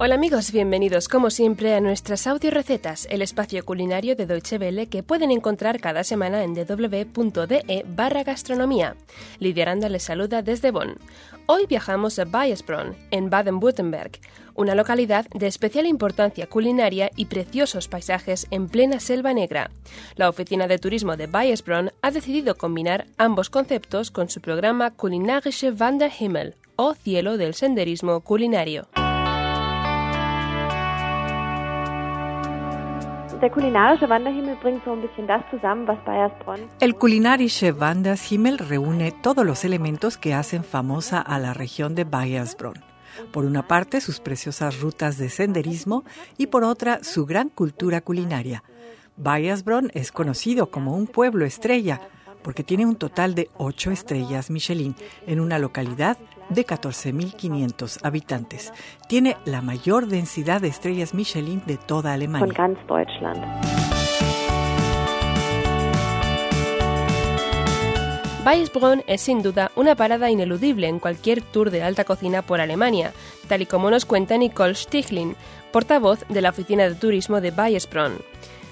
Hola amigos, bienvenidos como siempre a nuestras audio recetas, el espacio culinario de Deutsche Welle que pueden encontrar cada semana en www.de barra gastronomía. Lidia Aranda les saluda desde Bonn. Hoy viajamos a Bayersbronn, en Baden-Württemberg, una localidad de especial importancia culinaria y preciosos paisajes en plena selva negra. La oficina de turismo de Bayersbronn ha decidido combinar ambos conceptos con su programa Kulinarische Wanderhimmel, o cielo del senderismo culinario. Der kulinarische Wanderhimmel bringt. El Wanderhimmel reúne todos los elementos que hacen famosa a la región de Bayersbronn. Por una parte, sus preciosas rutas de senderismo y por otra, su gran cultura culinaria. Bayersbronn es conocido como un pueblo estrella porque tiene un total de ocho estrellas Michelin en una localidad de 14.500 habitantes. Tiene la mayor densidad de estrellas Michelin de toda Alemania. Von ganz Deutschland. Weisbronn es sin duda una parada ineludible en cualquier tour de alta cocina por Alemania, tal y como nos cuenta Nicole Stichlin, portavoz de la oficina de turismo de Weisbronn.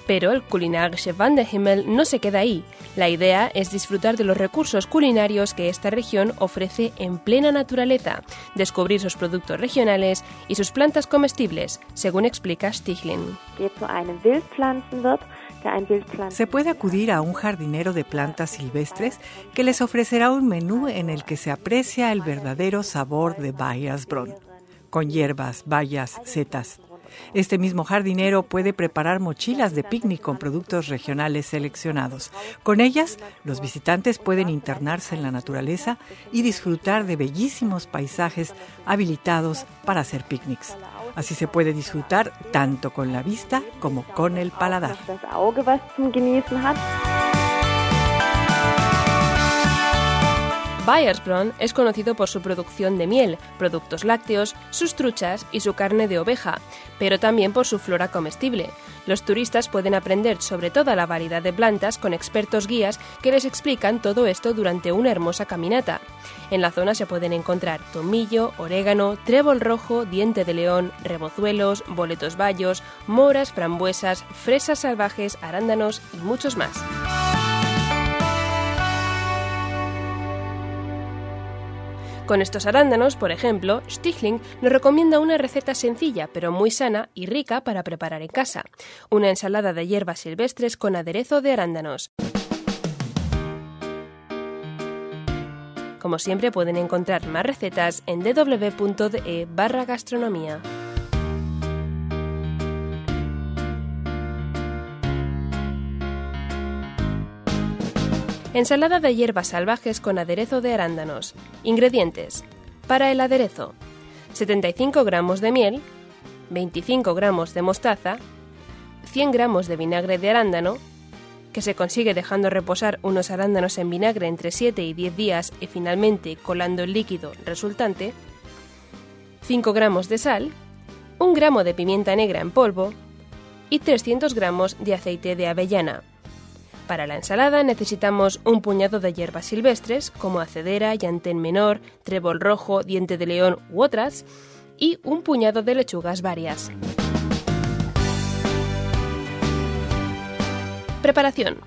Pero el Kulinarische Wanderhimmel no se queda ahí. La idea es disfrutar de los recursos culinarios que esta región ofrece en plena naturaleza, descubrir sus productos regionales y sus plantas comestibles, según explica Wildpflanzen Se puede acudir a un jardinero de plantas silvestres que les ofrecerá un menú en el que se aprecia el verdadero sabor de Bayersbronn, con hierbas, bayas, setas. Este mismo jardinero puede preparar mochilas de picnic con productos regionales seleccionados. Con ellas, los visitantes pueden internarse en la naturaleza y disfrutar de bellísimos paisajes habilitados para hacer picnics. Así se puede disfrutar tanto con la vista como con el paladar. Bayersbronn es conocido por su producción de miel, productos lácteos, sus truchas y su carne de oveja, pero también por su flora comestible. Los turistas pueden aprender sobre toda la variedad de plantas con expertos guías que les explican todo esto durante una hermosa caminata. En la zona se pueden encontrar tomillo, orégano, trébol rojo, diente de león, rebozuelos, boletos bayos, moras, frambuesas, fresas salvajes, arándanos y muchos más. Con estos arándanos, por ejemplo, Stichling nos recomienda una receta sencilla pero muy sana y rica para preparar en casa. Una ensalada de hierbas silvestres con aderezo de arándanos. Como siempre pueden encontrar más recetas en www.de barra gastronomía. Ensalada de hierbas salvajes con aderezo de arándanos. Ingredientes. Para el aderezo. 75 gramos de miel, 25 gramos de mostaza, 100 gramos de vinagre de arándano, que se consigue dejando reposar unos arándanos en vinagre entre 7 y 10 días y finalmente colando el líquido resultante, 5 gramos de sal, 1 gramo de pimienta negra en polvo y 300 gramos de aceite de avellana. Para la ensalada necesitamos un puñado de hierbas silvestres como acedera, llantén menor, trébol rojo, diente de león u otras, y un puñado de lechugas varias. Preparación.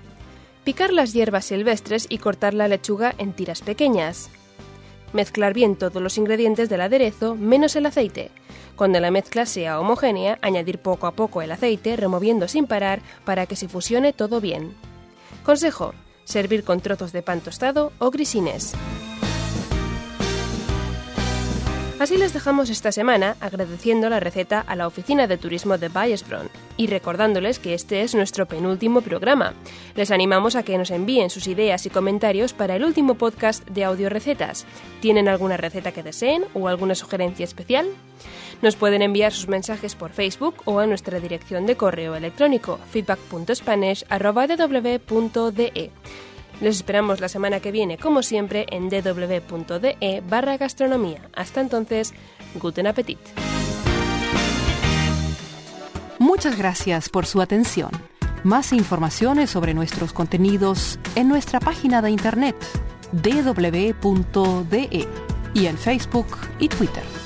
Picar las hierbas silvestres y cortar la lechuga en tiras pequeñas. Mezclar bien todos los ingredientes del aderezo menos el aceite. Cuando la mezcla sea homogénea, añadir poco a poco el aceite, removiendo sin parar para que se fusione todo bien. Consejo. Servir con trozos de pan tostado o grisines. Así les dejamos esta semana agradeciendo la receta a la oficina de turismo de Bayersbronn y recordándoles que este es nuestro penúltimo programa. Les animamos a que nos envíen sus ideas y comentarios para el último podcast de audio recetas. ¿Tienen alguna receta que deseen o alguna sugerencia especial? Nos pueden enviar sus mensajes por Facebook o a nuestra dirección de correo electrónico feedback.spanish.dw.de. Les esperamos la semana que viene, como siempre, en dw.de barra gastronomía. Hasta entonces, guten appetit. Muchas gracias por su atención. Más informaciones sobre nuestros contenidos en nuestra página de internet www.de y en Facebook y Twitter.